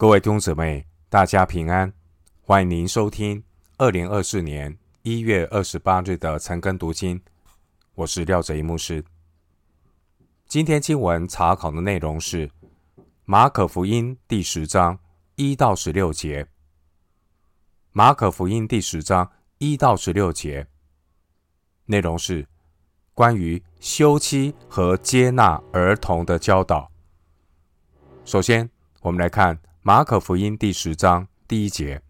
各位弟兄姊妹，大家平安！欢迎您收听二零二四年一月二十八日的晨更读经。我是廖哲一牧师。今天经文查考的内容是马可福音第十章一到十六节。马可福音第十章一到十六节内容是关于休妻和接纳儿童的教导。首先，我们来看。马可福音第十章第一节，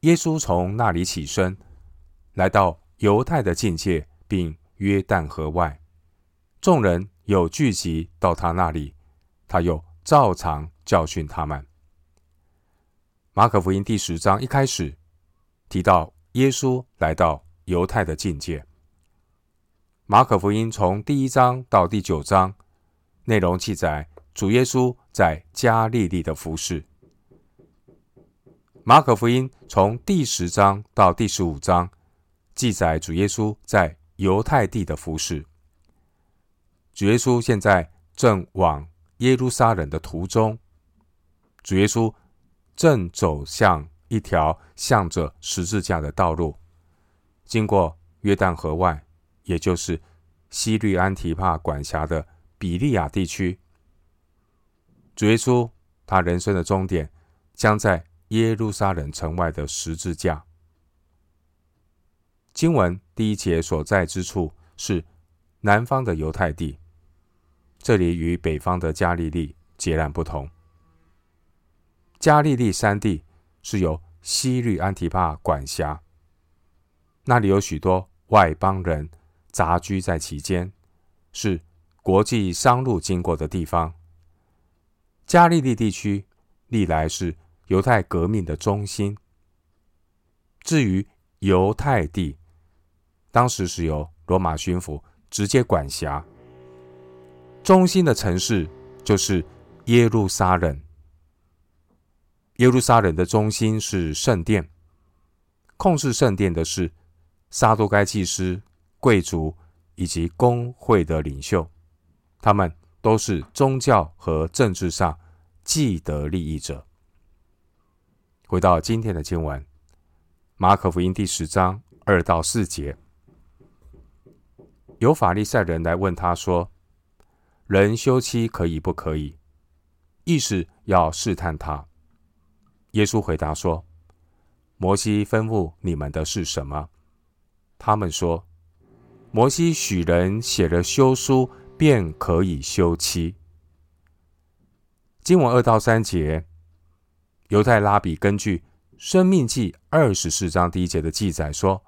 耶稣从那里起身，来到犹太的境界，并约旦河外，众人有聚集到他那里，他又照常教训他们。马可福音第十章一开始提到耶稣来到犹太的境界。马可福音从第一章到第九章，内容记载。主耶稣在加利利的服饰。马可福音从第十章到第十五章记载主耶稣在犹太地的服饰。主耶稣现在正往耶路撒冷的途中，主耶稣正走向一条向着十字架的道路，经过约旦河外，也就是西律安提帕管辖的比利亚地区。主耶稣，他人生的终点将在耶路撒冷城外的十字架。经文第一节所在之处是南方的犹太地，这里与北方的加利利截然不同。加利利山地是由西律安提帕管辖，那里有许多外邦人杂居在其间，是国际商路经过的地方。加利利地区历来是犹太革命的中心。至于犹太地，当时是由罗马巡抚直接管辖。中心的城市就是耶路撒冷。耶路撒冷的中心是圣殿，控制圣殿的是撒都该祭司、贵族以及工会的领袖，他们。都是宗教和政治上既得利益者。回到今天的经文，《马可福音》第十章二到四节，有法利赛人来问他说：“人休妻可以不可以？”意思要试探他。耶稣回答说：“摩西吩咐你们的是什么？”他们说：“摩西许人写了休书。”便可以休妻。经文二到三节，犹太拉比根据《生命记》二十四章第一节的记载说：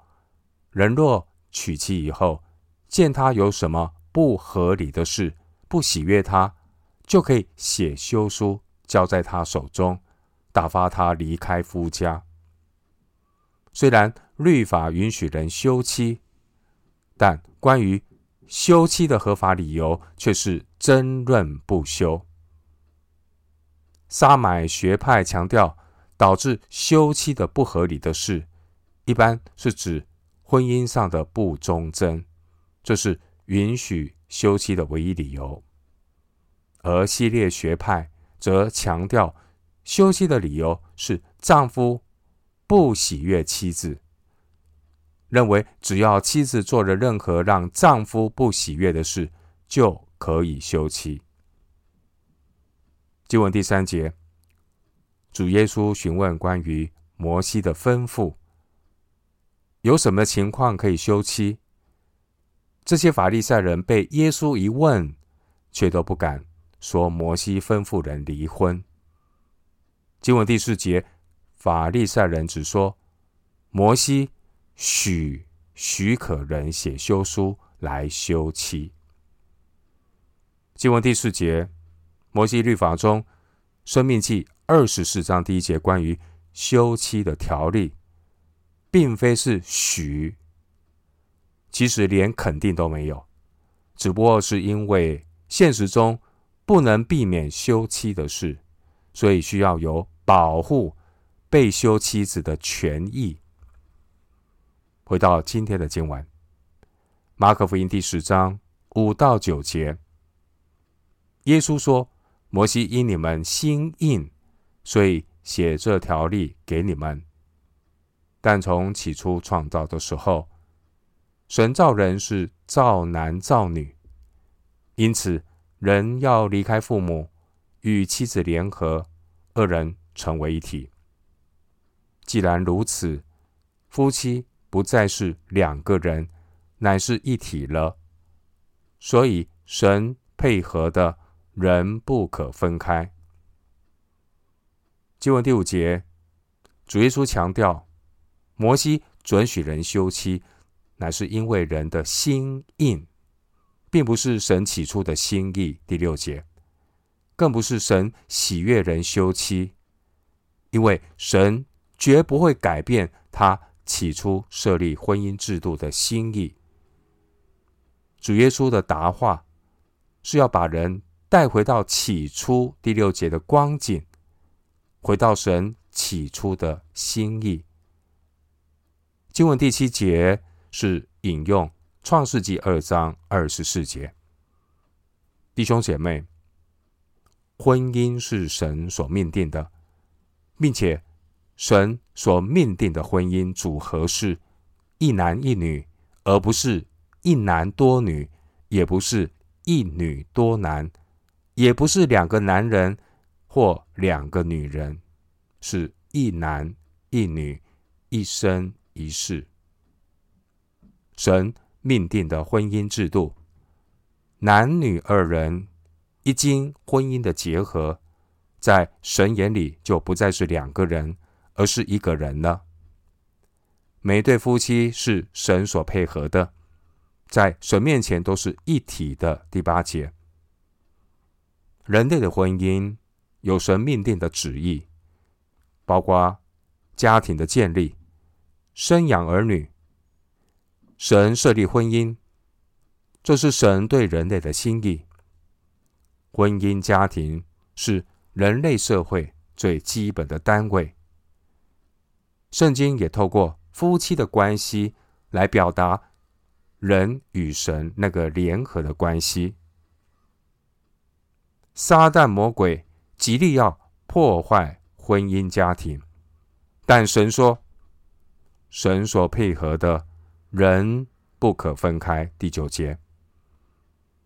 人若娶妻以后，见他有什么不合理的事，不喜悦他，就可以写休书交在他手中，打发他离开夫家。虽然律法允许人休妻，但关于休妻的合法理由却是争论不休。萨买学派强调，导致休妻的不合理的事，一般是指婚姻上的不忠贞，这是允许休妻的唯一理由。而系列学派则强调，休妻的理由是丈夫不喜悦妻子。认为只要妻子做了任何让丈夫不喜悦的事，就可以休妻。经文第三节，主耶稣询问关于摩西的吩咐，有什么情况可以休妻？这些法利赛人被耶稣一问，却都不敢说摩西吩咐人离婚。经文第四节，法利赛人只说摩西。许许可人写休书来休妻。经文第四节，摩西律法中，申命记二十四章第一节关于休妻的条例，并非是许，其实连肯定都没有，只不过是因为现实中不能避免休妻的事，所以需要有保护被休妻子的权益。回到今天的经文，《马可福音》第十章五到九节，耶稣说：“摩西因你们心硬，所以写这条例给你们。但从起初创造的时候，神造人是造男造女，因此人要离开父母，与妻子联合，二人成为一体。既然如此，夫妻不再是两个人，乃是一体了。所以神配合的人不可分开。经文第五节，主耶稣强调，摩西准许人休妻，乃是因为人的心硬，并不是神起初的心意。第六节，更不是神喜悦人休妻，因为神绝不会改变他起初设立婚姻制度的心意。主耶稣的答话是要把人带回到起初第六节的光景。回到神起初的心意。经文第七节是引用创世纪二章二十四节。弟兄姐妹，婚姻是神所命定的，并且神所命定的婚姻组合是一男一女，而不是一男多女，也不是一女多男，也不是两个男人。或两个女人，是一男一女，一生一世。神命定的婚姻制度，男女二人一经婚姻的结合，在神眼里就不再是两个人，而是一个人了。每对夫妻是神所配合的，在神面前都是一体的。第八节，人类的婚姻。有神命定的旨意，包括家庭的建立、生养儿女。神设立婚姻，这是神对人类的心意。婚姻家庭是人类社会最基本的单位。圣经也透过夫妻的关系来表达人与神那个联合的关系。撒旦魔鬼。极力要破坏婚姻家庭，但神说，神所配合的人不可分开。第九节，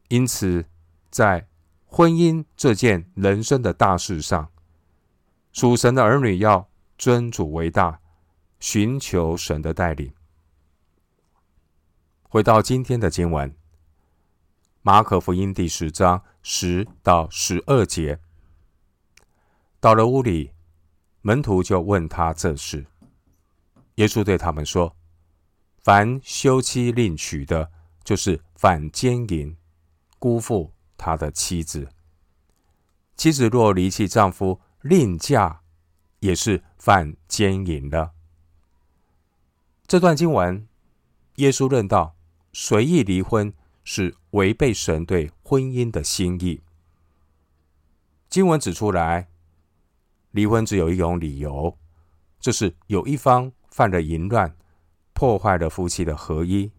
因此在婚姻这件人生的大事上，属神的儿女要尊主为大，寻求神的带领。回到今天的经文，马可福音第十章十到十二节。到了屋里，门徒就问他这事。耶稣对他们说：“凡休妻另娶的，就是犯奸淫，辜负他的妻子；妻子若离弃丈夫另嫁，也是犯奸淫了。”这段经文，耶稣论到随意离婚是违背神对婚姻的心意。经文指出来。离婚只有一种理由，就是有一方犯了淫乱，破坏了夫妻的合一。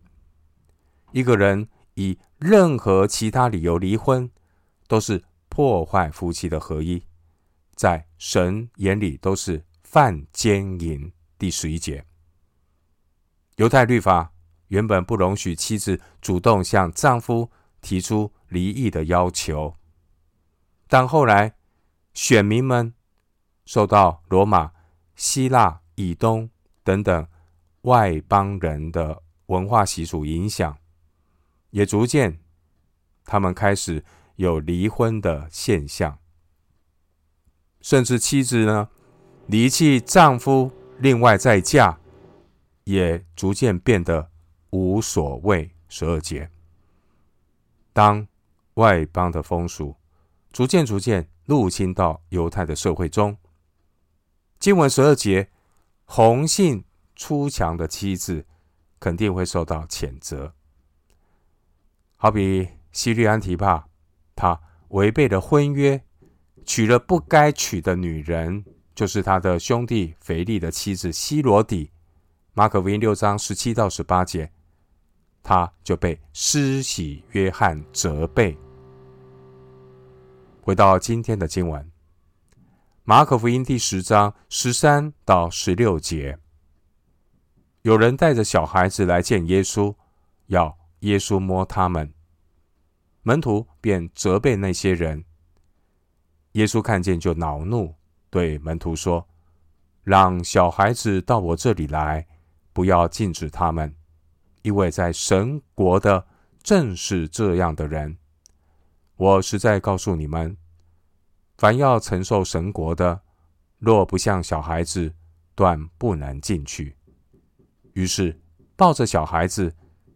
一个人以任何其他理由离婚，都是破坏夫妻的合一，在神眼里都是犯奸淫。第十一节，犹太律法原本不容许妻子主动向丈夫提出离异的要求，但后来选民们。受到罗马、希腊、以东等等外邦人的文化习俗影响，也逐渐他们开始有离婚的现象，甚至妻子呢离弃丈夫，另外再嫁，也逐渐变得无所谓。十二节，当外邦的风俗逐渐逐渐入侵到犹太的社会中。经文十二节，红杏出墙的妻子肯定会受到谴责。好比西律安提帕，他违背了婚约，娶了不该娶的女人，就是他的兄弟腓力的妻子西罗底。马可福音六章十七到十八节，他就被施洗约翰责备。回到今天的经文。马可福音第十章十三到十六节，有人带着小孩子来见耶稣，要耶稣摸他们，门徒便责备那些人。耶稣看见就恼怒，对门徒说：“让小孩子到我这里来，不要禁止他们，因为在神国的正是这样的人。我实在告诉你们。”凡要承受神国的，若不像小孩子，断不能进去。于是抱着小孩子，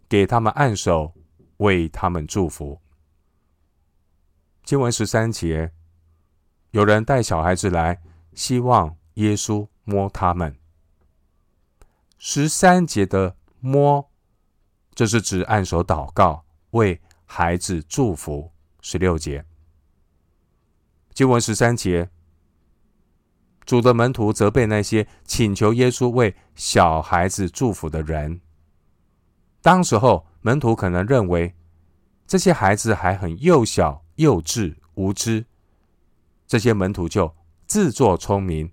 给他们按手，为他们祝福。经文十三节，有人带小孩子来，希望耶稣摸他们。十三节的摸，这是指按手祷告，为孩子祝福。十六节。经文十三节，主的门徒责备那些请求耶稣为小孩子祝福的人。当时候，门徒可能认为这些孩子还很幼小、幼稚、无知，这些门徒就自作聪明，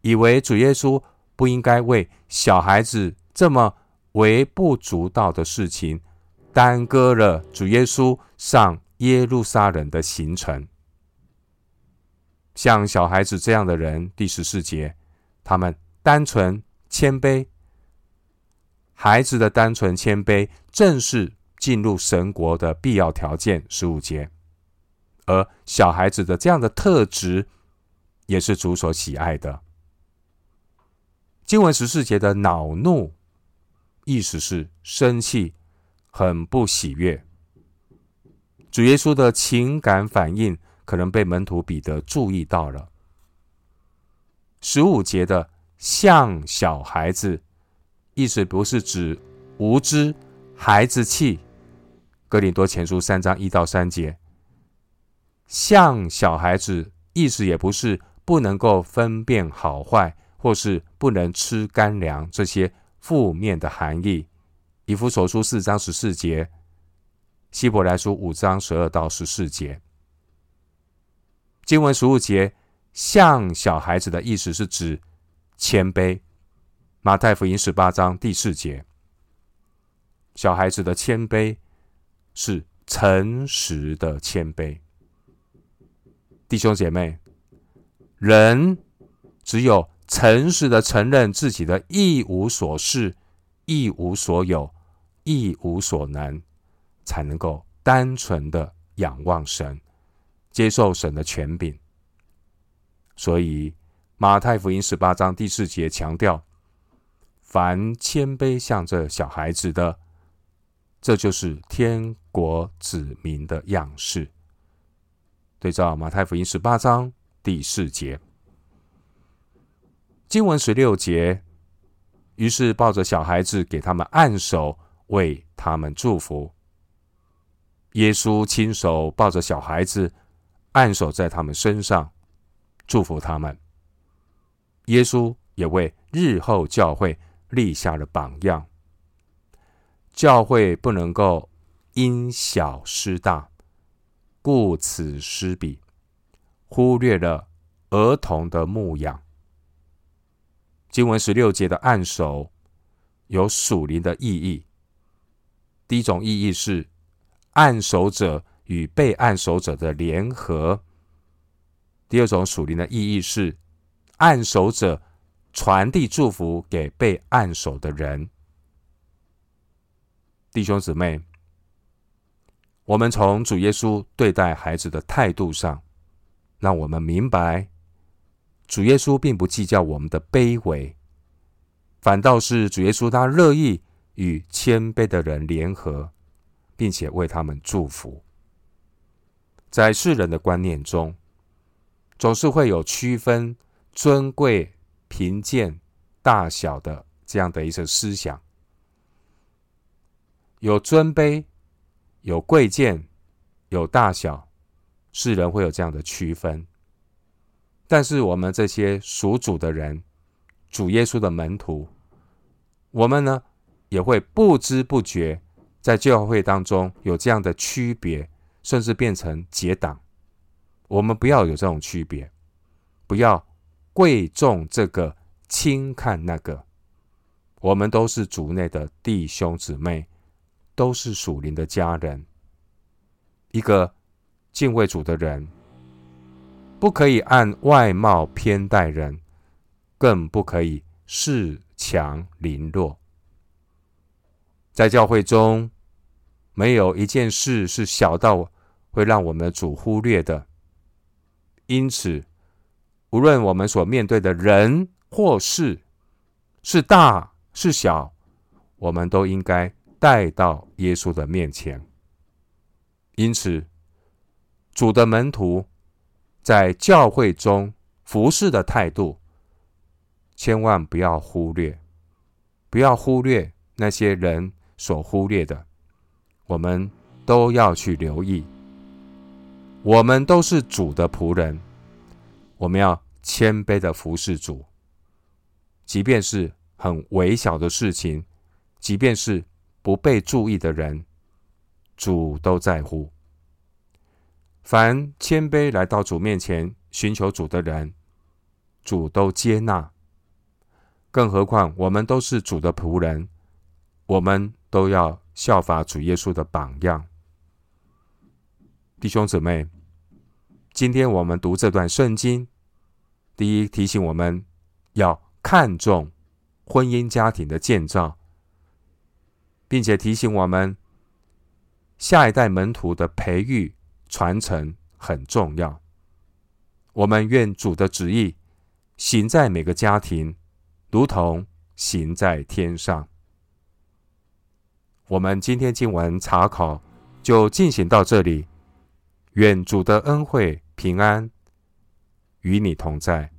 以为主耶稣不应该为小孩子这么微不足道的事情，耽搁了主耶稣上耶路撒冷的行程。像小孩子这样的人，第十四节，他们单纯谦卑。孩子的单纯谦卑，正是进入神国的必要条件。十五节，而小孩子的这样的特质，也是主所喜爱的。经文十四节的恼怒，意思是生气，很不喜悦。主耶稣的情感反应。可能被门徒彼得注意到了。十五节的像小孩子，意思不是指无知、孩子气。哥林多前书三章一到三节，像小孩子，意思也不是不能够分辨好坏，或是不能吃干粮这些负面的含义。以弗所书四章十四节，希伯来书五章十二到十四节。经文十五节，像小孩子的意思是指谦卑。马太福音十八章第四节，小孩子的谦卑是诚实的谦卑。弟兄姐妹，人只有诚实的承认自己的一无所事、一无所有、一无所能，才能够单纯的仰望神。接受神的权柄，所以马太福音十八章第四节强调：凡谦卑像这小孩子的，这就是天国子民的样式。对照马太福音十八章第四节，经文十六节，于是抱着小孩子给他们按手，为他们祝福。耶稣亲手抱着小孩子。按手在他们身上，祝福他们。耶稣也为日后教会立下了榜样。教会不能够因小失大，顾此失彼，忽略了儿童的牧养。经文十六节的按手有属灵的意义。第一种意义是按手者。与被按手者的联合。第二种属灵的意义是，按手者传递祝福给被按手的人。弟兄姊妹，我们从主耶稣对待孩子的态度上，让我们明白，主耶稣并不计较我们的卑微，反倒是主耶稣他乐意与谦卑的人联合，并且为他们祝福。在世人的观念中，总是会有区分尊贵、贫贱、大小的这样的一些思想，有尊卑，有贵贱，有大小，世人会有这样的区分。但是我们这些属主的人，主耶稣的门徒，我们呢也会不知不觉在教会当中有这样的区别。甚至变成结党，我们不要有这种区别，不要贵重这个，轻看那个。我们都是主内的弟兄姊妹，都是属灵的家人。一个敬畏主的人，不可以按外貌偏待人，更不可以恃强凌弱。在教会中，没有一件事是小到会让我们主忽略的。因此，无论我们所面对的人或事是大是小，我们都应该带到耶稣的面前。因此，主的门徒在教会中服侍的态度，千万不要忽略，不要忽略那些人所忽略的，我们都要去留意。我们都是主的仆人，我们要谦卑的服侍主，即便是很微小的事情，即便是不被注意的人。主都在乎，凡谦卑来到主面前寻求主的人，主都接纳。更何况我们都是主的仆人，我们都要效法主耶稣的榜样。弟兄姊妹，今天我们读这段圣经，第一提醒我们要看重婚姻家庭的建造，并且提醒我们。下一代门徒的培育传承很重要。我们愿主的旨意行在每个家庭，如同行在天上。我们今天经文查考就进行到这里。愿主的恩惠平安与你同在。